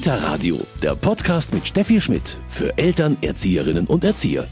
Kita Radio, der Podcast mit Steffi Schmidt für Eltern, Erzieherinnen und Erzieher.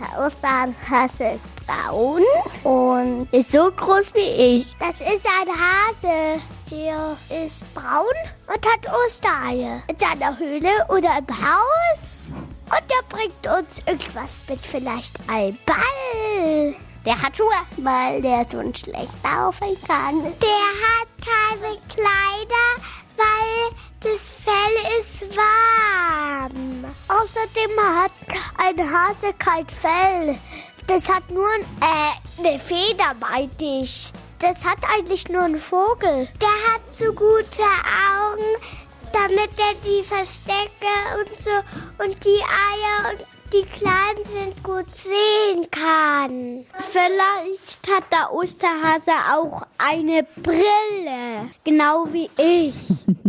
Der Osterhase ist braun und ist so groß wie ich. Das ist ein Hase. Der ist braun und hat Ostereier. In seiner Höhle oder im Haus. Und der bringt uns irgendwas mit, vielleicht ein Ball. Der hat Schuhe, weil der so schlecht laufen kann. Der hat keine Kleider, weil das Fell ist warm. Außerdem hat ein Hase kein Fell. Das hat nur äh, eine Feder, meinte ich. Das hat eigentlich nur ein Vogel. Der hat so gute Augen, damit er die Verstecke und so und die Eier und die Kleinen sind gut sehen kann. Vielleicht hat der Osterhase auch eine Brille, genau wie ich.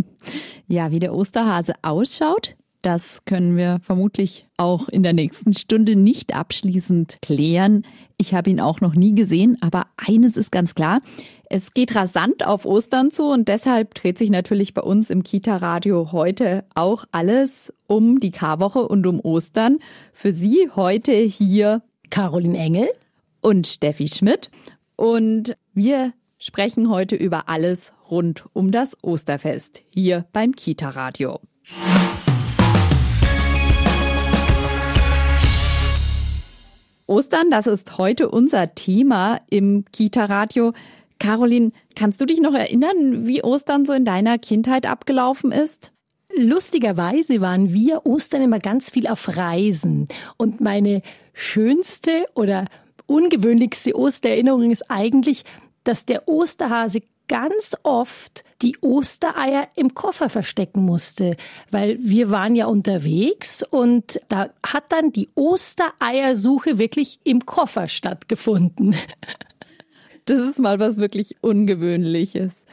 ja, wie der Osterhase ausschaut, das können wir vermutlich auch in der nächsten Stunde nicht abschließend klären. Ich habe ihn auch noch nie gesehen, aber eines ist ganz klar. Es geht rasant auf Ostern zu und deshalb dreht sich natürlich bei uns im Kita-Radio heute auch alles um die Karwoche und um Ostern. Für Sie heute hier Caroline Engel und Steffi Schmidt. Und wir sprechen heute über alles rund um das Osterfest hier beim Kita-Radio. Ostern, das ist heute unser Thema im Kita-Radio. Caroline, kannst du dich noch erinnern, wie Ostern so in deiner Kindheit abgelaufen ist? Lustigerweise waren wir Ostern immer ganz viel auf Reisen. Und meine schönste oder ungewöhnlichste Ostererinnerung ist eigentlich, dass der Osterhase ganz oft die Ostereier im Koffer verstecken musste, weil wir waren ja unterwegs und da hat dann die Ostereiersuche wirklich im Koffer stattgefunden. Das ist mal was wirklich Ungewöhnliches.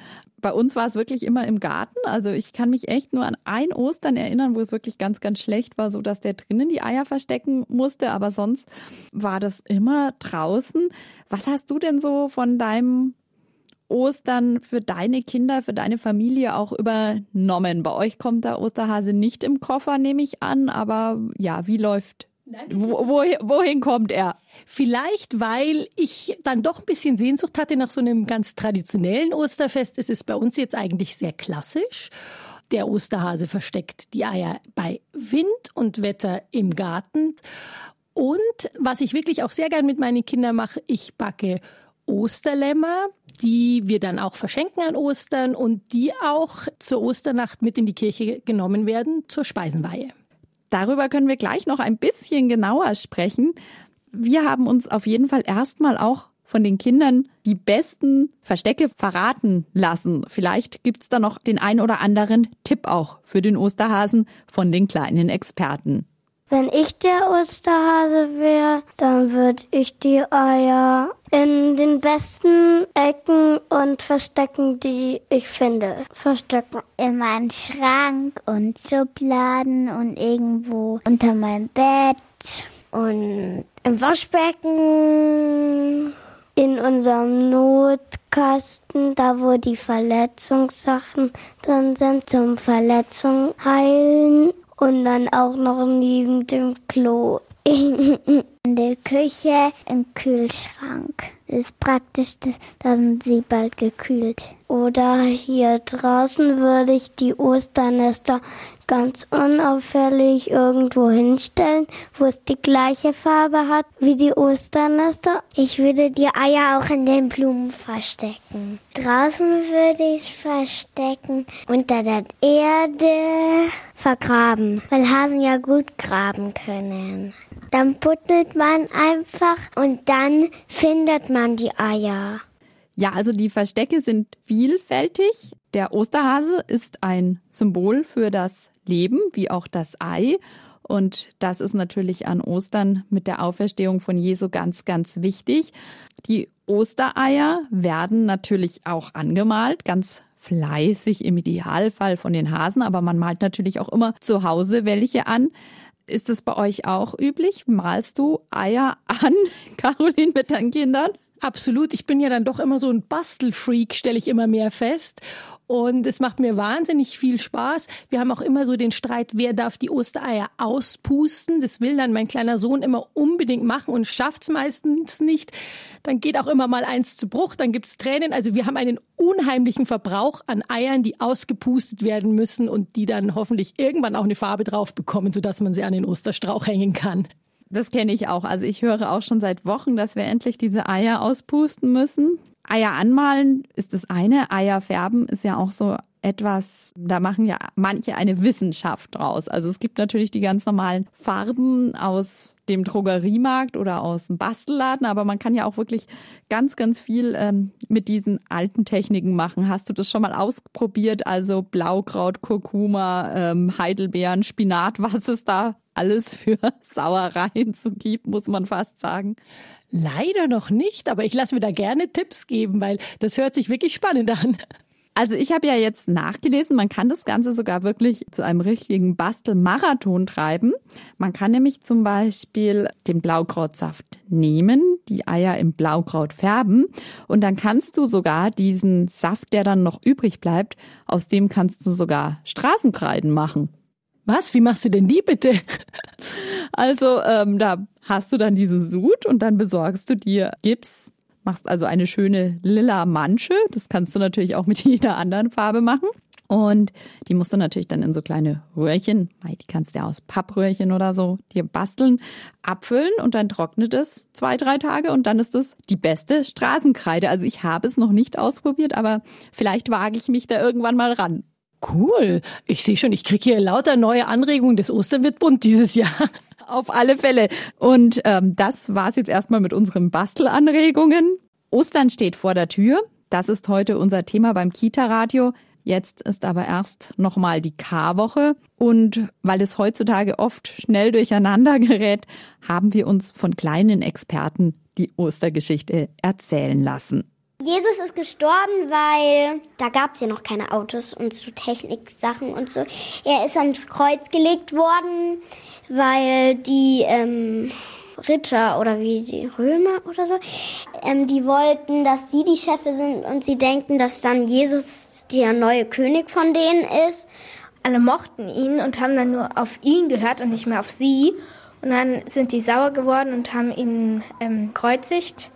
Bei uns war es wirklich immer im Garten. Also ich kann mich echt nur an ein Ostern erinnern, wo es wirklich ganz, ganz schlecht war, so dass der drinnen die Eier verstecken musste. Aber sonst war das immer draußen. Was hast du denn so von deinem Ostern für deine Kinder, für deine Familie auch übernommen? Bei euch kommt der Osterhase nicht im Koffer, nehme ich an, aber ja, wie läuft wo, wohin, wohin kommt er? Vielleicht, weil ich dann doch ein bisschen Sehnsucht hatte nach so einem ganz traditionellen Osterfest. Es ist bei uns jetzt eigentlich sehr klassisch. Der Osterhase versteckt die Eier bei Wind und Wetter im Garten. Und was ich wirklich auch sehr gern mit meinen Kindern mache, ich backe Osterlämmer, die wir dann auch verschenken an Ostern und die auch zur Osternacht mit in die Kirche genommen werden zur Speisenweihe. Darüber können wir gleich noch ein bisschen genauer sprechen. Wir haben uns auf jeden Fall erstmal auch von den Kindern die besten Verstecke verraten lassen. Vielleicht gibt's da noch den ein oder anderen Tipp auch für den Osterhasen von den kleinen Experten. Wenn ich der Osterhase wäre, dann würde ich die Eier in den besten Ecken und Verstecken, die ich finde, verstecken. In meinem Schrank und Schubladen und irgendwo unter meinem Bett. Und im Waschbecken, in unserem Notkasten, da wo die Verletzungssachen drin sind, zum Verletzung heilen und dann auch noch neben dem Klo. In der Küche, im Kühlschrank. Das ist praktisch, da sind sie bald gekühlt. Oder hier draußen würde ich die Osternester ganz unauffällig irgendwo hinstellen, wo es die gleiche Farbe hat wie die Osternester. Ich würde die Eier auch in den Blumen verstecken. Draußen würde ich es verstecken unter der Erde vergraben, weil Hasen ja gut graben können. Dann buddelt man einfach und dann findet man die Eier. Ja, also die Verstecke sind vielfältig. Der Osterhase ist ein Symbol für das Leben, wie auch das Ei. Und das ist natürlich an Ostern mit der Auferstehung von Jesu ganz, ganz wichtig. Die Ostereier werden natürlich auch angemalt, ganz fleißig im Idealfall von den Hasen, aber man malt natürlich auch immer zu Hause welche an. Ist das bei euch auch üblich? Malst du Eier an, Caroline, mit deinen Kindern? Absolut. Ich bin ja dann doch immer so ein Bastelfreak, stelle ich immer mehr fest. Und es macht mir wahnsinnig viel Spaß. Wir haben auch immer so den Streit, wer darf die Ostereier auspusten. Das will dann mein kleiner Sohn immer unbedingt machen und schafft es meistens nicht. Dann geht auch immer mal eins zu Bruch, dann gibt es Tränen. Also wir haben einen unheimlichen Verbrauch an Eiern, die ausgepustet werden müssen und die dann hoffentlich irgendwann auch eine Farbe drauf bekommen, sodass man sie an den Osterstrauch hängen kann. Das kenne ich auch. Also ich höre auch schon seit Wochen, dass wir endlich diese Eier auspusten müssen. Eier anmalen ist das eine, Eier färben ist ja auch so etwas, da machen ja manche eine Wissenschaft draus. Also es gibt natürlich die ganz normalen Farben aus dem Drogeriemarkt oder aus dem Bastelladen, aber man kann ja auch wirklich ganz, ganz viel ähm, mit diesen alten Techniken machen. Hast du das schon mal ausprobiert? Also Blaukraut, Kurkuma, ähm, Heidelbeeren, Spinat, was es da alles für Sauereien zu gibt, muss man fast sagen. Leider noch nicht, aber ich lasse mir da gerne Tipps geben, weil das hört sich wirklich spannend an. Also ich habe ja jetzt nachgelesen, man kann das Ganze sogar wirklich zu einem richtigen Bastelmarathon treiben. Man kann nämlich zum Beispiel den Blaukrautsaft nehmen, die Eier im Blaukraut färben und dann kannst du sogar diesen Saft, der dann noch übrig bleibt, aus dem kannst du sogar Straßenkreiden machen. Was? Wie machst du denn die bitte? Also ähm, da hast du dann diese Sud und dann besorgst du dir Gips, machst also eine schöne lila Mansche. Das kannst du natürlich auch mit jeder anderen Farbe machen. Und die musst du natürlich dann in so kleine Röhrchen, die kannst du ja aus Pappröhrchen oder so dir basteln, abfüllen und dann trocknet es zwei, drei Tage und dann ist es die beste Straßenkreide. Also ich habe es noch nicht ausprobiert, aber vielleicht wage ich mich da irgendwann mal ran. Cool. Ich sehe schon, ich kriege hier lauter neue Anregungen. Das Ostern wird bunt dieses Jahr. Auf alle Fälle. Und ähm, das war's jetzt erstmal mit unseren Bastelanregungen. Ostern steht vor der Tür. Das ist heute unser Thema beim Kita-Radio. Jetzt ist aber erst nochmal die K-Woche. Und weil es heutzutage oft schnell durcheinander gerät, haben wir uns von kleinen Experten die Ostergeschichte erzählen lassen. Jesus ist gestorben, weil da gab es ja noch keine Autos und so Techniksachen und so. Er ist ans Kreuz gelegt worden, weil die ähm, Ritter oder wie die Römer oder so, ähm, die wollten, dass sie die Chefe sind und sie denken, dass dann Jesus der neue König von denen ist. Alle mochten ihn und haben dann nur auf ihn gehört und nicht mehr auf sie. Und dann sind die sauer geworden und haben ihn ähm, kreuzigt.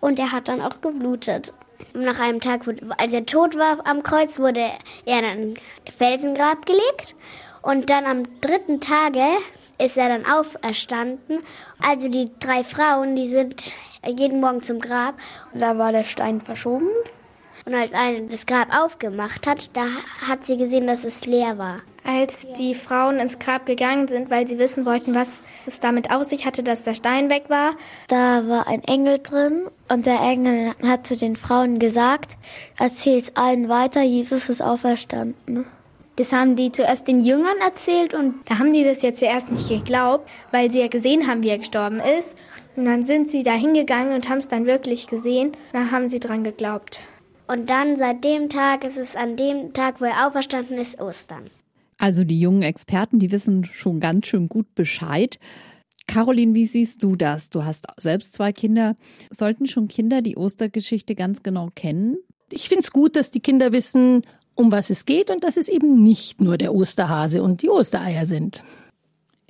Und er hat dann auch geblutet. Nach einem Tag, als er tot war am Kreuz, wurde er in ein Felsengrab gelegt. Und dann am dritten Tage ist er dann auferstanden. Also die drei Frauen, die sind jeden Morgen zum Grab. Und da war der Stein verschoben. Und als eine das Grab aufgemacht hat, da hat sie gesehen, dass es leer war. Als die Frauen ins Grab gegangen sind, weil sie wissen wollten, was es damit auf sich hatte, dass der Stein weg war, da war ein Engel drin und der Engel hat zu den Frauen gesagt, erzählt allen weiter, Jesus ist auferstanden. Das haben die zuerst den Jüngern erzählt und da haben die das ja zuerst nicht geglaubt, weil sie ja gesehen haben, wie er gestorben ist. Und dann sind sie da hingegangen und haben es dann wirklich gesehen. Da haben sie dran geglaubt. Und dann seit dem Tag ist es an dem Tag, wo er auferstanden ist, Ostern. Also die jungen Experten, die wissen schon ganz schön gut Bescheid. Caroline, wie siehst du das? Du hast selbst zwei Kinder. Sollten schon Kinder die Ostergeschichte ganz genau kennen? Ich finde es gut, dass die Kinder wissen, um was es geht und dass es eben nicht nur der Osterhase und die Ostereier sind.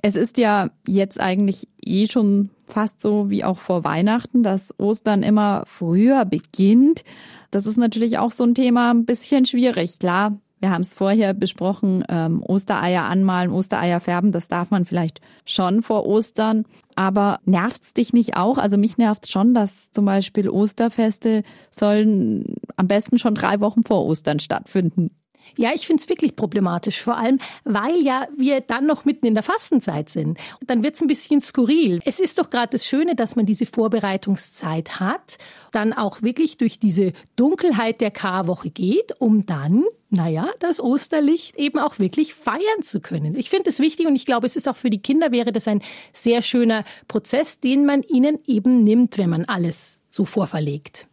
Es ist ja jetzt eigentlich eh schon fast so wie auch vor Weihnachten, dass Ostern immer früher beginnt. Das ist natürlich auch so ein Thema ein bisschen schwierig. Klar, wir haben es vorher besprochen, ähm, Ostereier anmalen, Ostereier färben, das darf man vielleicht schon vor Ostern. Aber nervt's dich nicht auch? Also mich nervt schon, dass zum Beispiel Osterfeste sollen am besten schon drei Wochen vor Ostern stattfinden. Ja, ich finde es wirklich problematisch, vor allem, weil ja wir dann noch mitten in der Fastenzeit sind. Dann wird es ein bisschen skurril. Es ist doch gerade das Schöne, dass man diese Vorbereitungszeit hat, dann auch wirklich durch diese Dunkelheit der Karwoche geht, um dann naja, das Osterlicht eben auch wirklich feiern zu können. Ich finde es wichtig und ich glaube, es ist auch für die Kinder wäre das ein sehr schöner Prozess, den man ihnen eben nimmt, wenn man alles so vorverlegt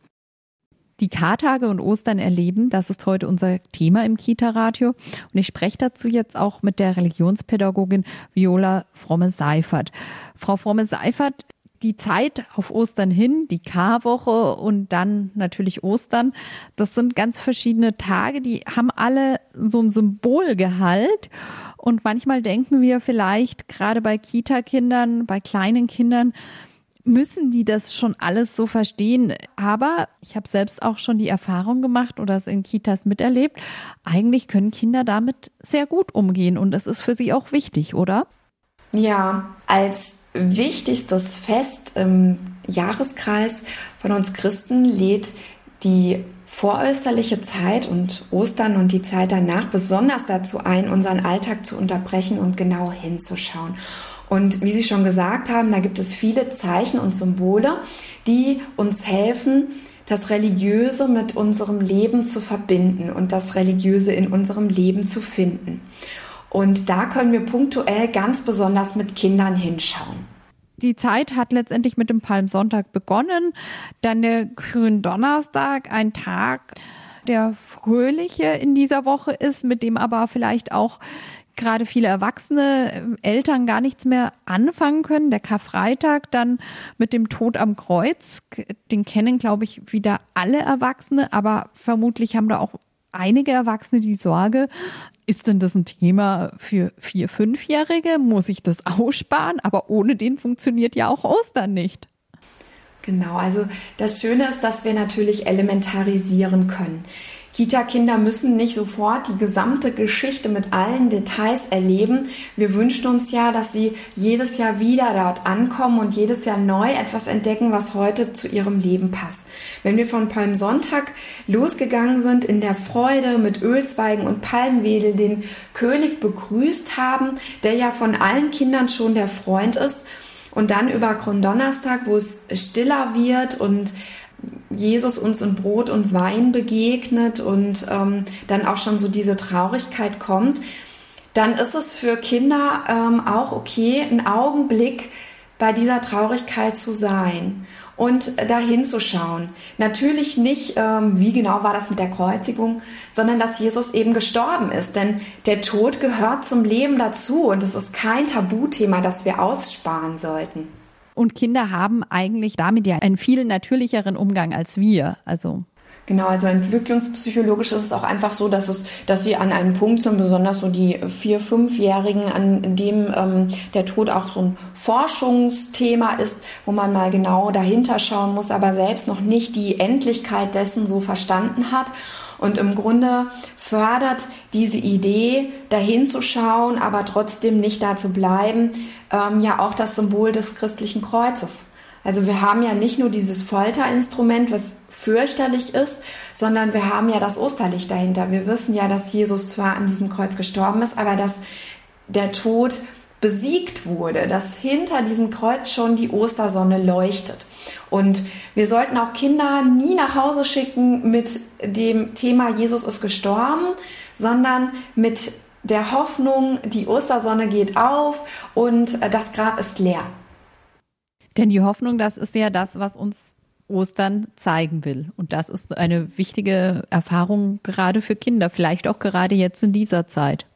die Kartage und Ostern erleben. Das ist heute unser Thema im Kita-Radio. Und ich spreche dazu jetzt auch mit der Religionspädagogin Viola Fromme-Seifert. Frau Fromme-Seifert, die Zeit auf Ostern hin, die Karwoche und dann natürlich Ostern, das sind ganz verschiedene Tage, die haben alle so ein Symbolgehalt. Und manchmal denken wir vielleicht, gerade bei Kita-Kindern, bei kleinen Kindern, müssen die das schon alles so verstehen. Aber ich habe selbst auch schon die Erfahrung gemacht oder es in Kitas miterlebt. Eigentlich können Kinder damit sehr gut umgehen und das ist für sie auch wichtig, oder? Ja, als wichtigstes Fest im Jahreskreis von uns Christen lädt die vorösterliche Zeit und Ostern und die Zeit danach besonders dazu ein, unseren Alltag zu unterbrechen und genau hinzuschauen. Und wie Sie schon gesagt haben, da gibt es viele Zeichen und Symbole, die uns helfen, das Religiöse mit unserem Leben zu verbinden und das Religiöse in unserem Leben zu finden. Und da können wir punktuell ganz besonders mit Kindern hinschauen. Die Zeit hat letztendlich mit dem Palmsonntag begonnen, dann der Gründonnerstag, ein Tag, der fröhliche in dieser Woche ist, mit dem aber vielleicht auch gerade viele erwachsene Eltern gar nichts mehr anfangen können. Der Karfreitag dann mit dem Tod am Kreuz, den kennen, glaube ich, wieder alle Erwachsene, aber vermutlich haben da auch einige Erwachsene die Sorge, ist denn das ein Thema für vier, fünfjährige? Muss ich das aussparen? Aber ohne den funktioniert ja auch Ostern nicht. Genau, also das Schöne ist, dass wir natürlich elementarisieren können. Kita-Kinder müssen nicht sofort die gesamte Geschichte mit allen Details erleben. Wir wünschen uns ja, dass sie jedes Jahr wieder dort ankommen und jedes Jahr neu etwas entdecken, was heute zu ihrem Leben passt. Wenn wir von Palmsonntag losgegangen sind, in der Freude mit Ölzweigen und Palmwedel den König begrüßt haben, der ja von allen Kindern schon der Freund ist, und dann über Gründonnerstag, wo es stiller wird und Jesus uns in Brot und Wein begegnet und ähm, dann auch schon so diese Traurigkeit kommt, dann ist es für Kinder ähm, auch okay, einen Augenblick bei dieser Traurigkeit zu sein und dahin zu schauen. Natürlich nicht, ähm, wie genau war das mit der Kreuzigung, sondern dass Jesus eben gestorben ist. Denn der Tod gehört zum Leben dazu und es ist kein Tabuthema, das wir aussparen sollten. Und Kinder haben eigentlich damit ja einen viel natürlicheren Umgang als wir. Also Genau, also entwicklungspsychologisch ist es auch einfach so, dass es, dass sie an einem Punkt sind, besonders so die vier, fünfjährigen, an dem ähm, der Tod auch so ein Forschungsthema ist, wo man mal genau dahinter schauen muss, aber selbst noch nicht die Endlichkeit dessen so verstanden hat. Und im Grunde fördert diese Idee, dahin zu schauen, aber trotzdem nicht da zu bleiben, ähm, ja auch das Symbol des christlichen Kreuzes. Also wir haben ja nicht nur dieses Folterinstrument, was fürchterlich ist, sondern wir haben ja das Osterlicht dahinter. Wir wissen ja, dass Jesus zwar an diesem Kreuz gestorben ist, aber dass der Tod besiegt wurde, dass hinter diesem Kreuz schon die Ostersonne leuchtet. Und wir sollten auch Kinder nie nach Hause schicken mit dem Thema Jesus ist gestorben, sondern mit der Hoffnung, die Ostersonne geht auf und das Grab ist leer. Denn die Hoffnung, das ist ja das, was uns Ostern zeigen will. Und das ist eine wichtige Erfahrung gerade für Kinder, vielleicht auch gerade jetzt in dieser Zeit.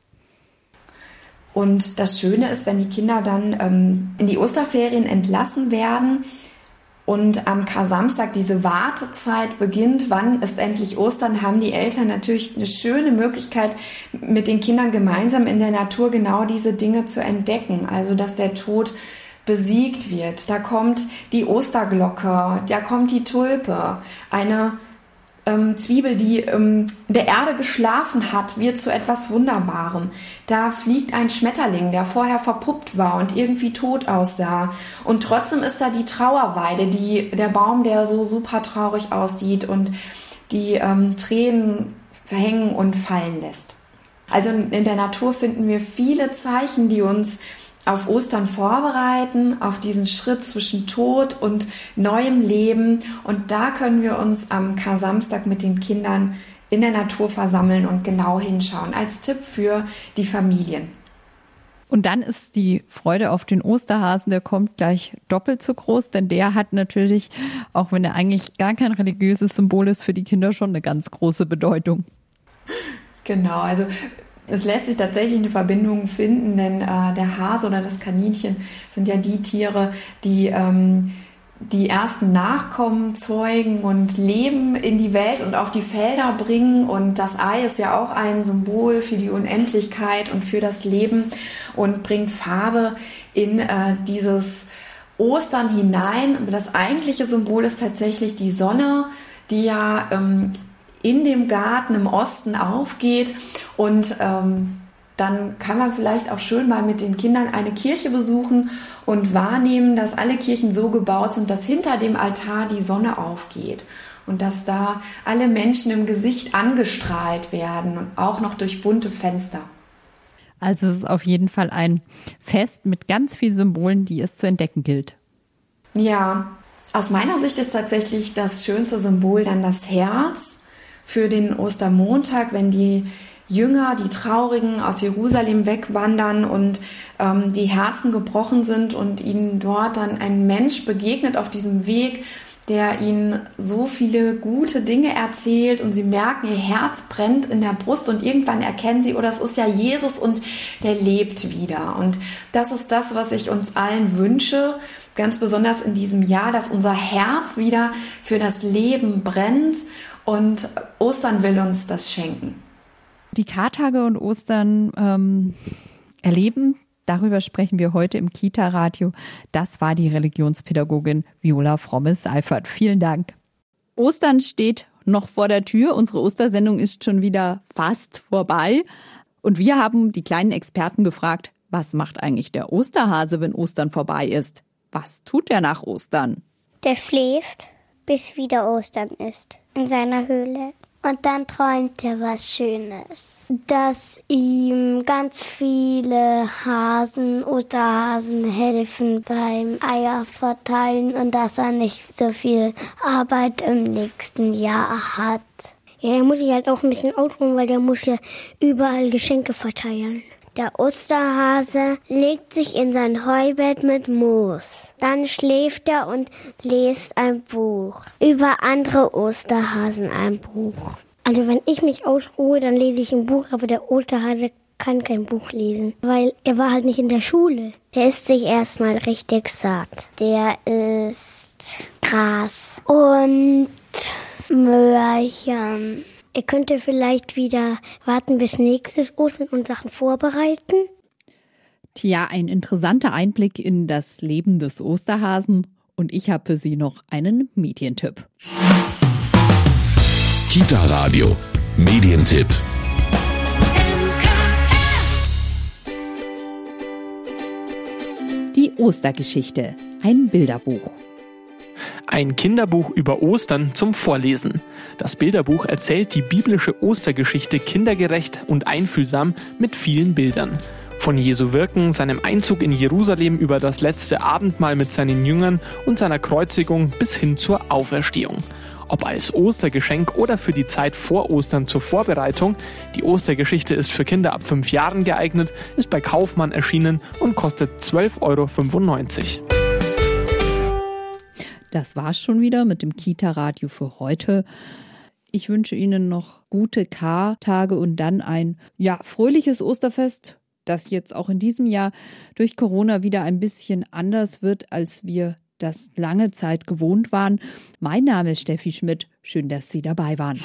Und das Schöne ist, wenn die Kinder dann ähm, in die Osterferien entlassen werden, und am Kar-Samstag diese Wartezeit beginnt, wann ist endlich Ostern, haben die Eltern natürlich eine schöne Möglichkeit, mit den Kindern gemeinsam in der Natur genau diese Dinge zu entdecken. Also, dass der Tod besiegt wird. Da kommt die Osterglocke, da kommt die Tulpe, eine ähm, Zwiebel, die ähm, der Erde geschlafen hat, wird zu etwas Wunderbarem. Da fliegt ein Schmetterling, der vorher verpuppt war und irgendwie tot aussah. Und trotzdem ist da die Trauerweide, die, der Baum, der so super traurig aussieht und die ähm, Tränen verhängen und fallen lässt. Also in der Natur finden wir viele Zeichen, die uns auf Ostern vorbereiten, auf diesen Schritt zwischen Tod und neuem Leben. Und da können wir uns am Kar-Samstag mit den Kindern in der Natur versammeln und genau hinschauen, als Tipp für die Familien. Und dann ist die Freude auf den Osterhasen, der kommt gleich doppelt so groß, denn der hat natürlich, auch wenn er eigentlich gar kein religiöses Symbol ist, für die Kinder schon eine ganz große Bedeutung. Genau, also es lässt sich tatsächlich eine Verbindung finden, denn äh, der Hase oder das Kaninchen sind ja die Tiere, die ähm, die ersten Nachkommen zeugen und Leben in die Welt und auf die Felder bringen. Und das Ei ist ja auch ein Symbol für die Unendlichkeit und für das Leben und bringt Farbe in äh, dieses Ostern hinein. Aber das eigentliche Symbol ist tatsächlich die Sonne, die ja ähm, in dem Garten im Osten aufgeht und ähm, dann kann man vielleicht auch schön mal mit den Kindern eine Kirche besuchen und wahrnehmen, dass alle Kirchen so gebaut sind, dass hinter dem Altar die Sonne aufgeht und dass da alle Menschen im Gesicht angestrahlt werden und auch noch durch bunte Fenster. Also es ist auf jeden Fall ein Fest mit ganz vielen Symbolen, die es zu entdecken gilt. Ja, aus meiner Sicht ist tatsächlich das schönste Symbol dann das Herz für den Ostermontag, wenn die Jünger, die Traurigen aus Jerusalem wegwandern und ähm, die Herzen gebrochen sind und ihnen dort dann ein Mensch begegnet auf diesem Weg, der ihnen so viele gute Dinge erzählt und sie merken, ihr Herz brennt in der Brust und irgendwann erkennen sie, oh, das ist ja Jesus und der lebt wieder. Und das ist das, was ich uns allen wünsche, ganz besonders in diesem Jahr, dass unser Herz wieder für das Leben brennt und Ostern will uns das schenken die Kartage und Ostern ähm, erleben. Darüber sprechen wir heute im Kita-Radio. Das war die Religionspädagogin Viola Frommes-Seifert. Vielen Dank. Ostern steht noch vor der Tür. Unsere Ostersendung ist schon wieder fast vorbei. Und wir haben die kleinen Experten gefragt, was macht eigentlich der Osterhase, wenn Ostern vorbei ist? Was tut er nach Ostern? Der schläft, bis wieder Ostern ist, in seiner Höhle. Und dann träumt er was Schönes, dass ihm ganz viele Hasen, Osterhasen helfen beim Eier verteilen und dass er nicht so viel Arbeit im nächsten Jahr hat. Ja, er muss sich halt auch ein bisschen ausruhen, weil der muss ja überall Geschenke verteilen. Der Osterhase legt sich in sein Heubett mit Moos. Dann schläft er und liest ein Buch. Über andere Osterhasen ein Buch. Also wenn ich mich ausruhe, dann lese ich ein Buch, aber der Osterhase kann kein Buch lesen, weil er war halt nicht in der Schule. Der ist sich erstmal richtig satt. Der isst Gras und Möhrchen. Er könnte vielleicht wieder warten bis nächstes Ostern und Sachen vorbereiten. Tja, ein interessanter Einblick in das Leben des Osterhasen. Und ich habe für Sie noch einen Medientipp. Kita Radio, Medientipp. Die Ostergeschichte, ein Bilderbuch. Ein Kinderbuch über Ostern zum Vorlesen. Das Bilderbuch erzählt die biblische Ostergeschichte kindergerecht und einfühlsam mit vielen Bildern. Von Jesu Wirken, seinem Einzug in Jerusalem über das letzte Abendmahl mit seinen Jüngern und seiner Kreuzigung bis hin zur Auferstehung. Ob als Ostergeschenk oder für die Zeit vor Ostern zur Vorbereitung, die Ostergeschichte ist für Kinder ab 5 Jahren geeignet, ist bei Kaufmann erschienen und kostet 12,95 Euro. Das war's schon wieder mit dem Kita-Radio für heute. Ich wünsche Ihnen noch gute K-Tage und dann ein ja, fröhliches Osterfest, das jetzt auch in diesem Jahr durch Corona wieder ein bisschen anders wird, als wir das lange Zeit gewohnt waren. Mein Name ist Steffi Schmidt. Schön, dass Sie dabei waren.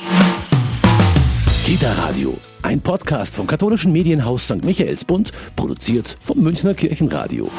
Kita Radio, ein Podcast vom katholischen Medienhaus St. Michaelsbund, produziert vom Münchner Kirchenradio.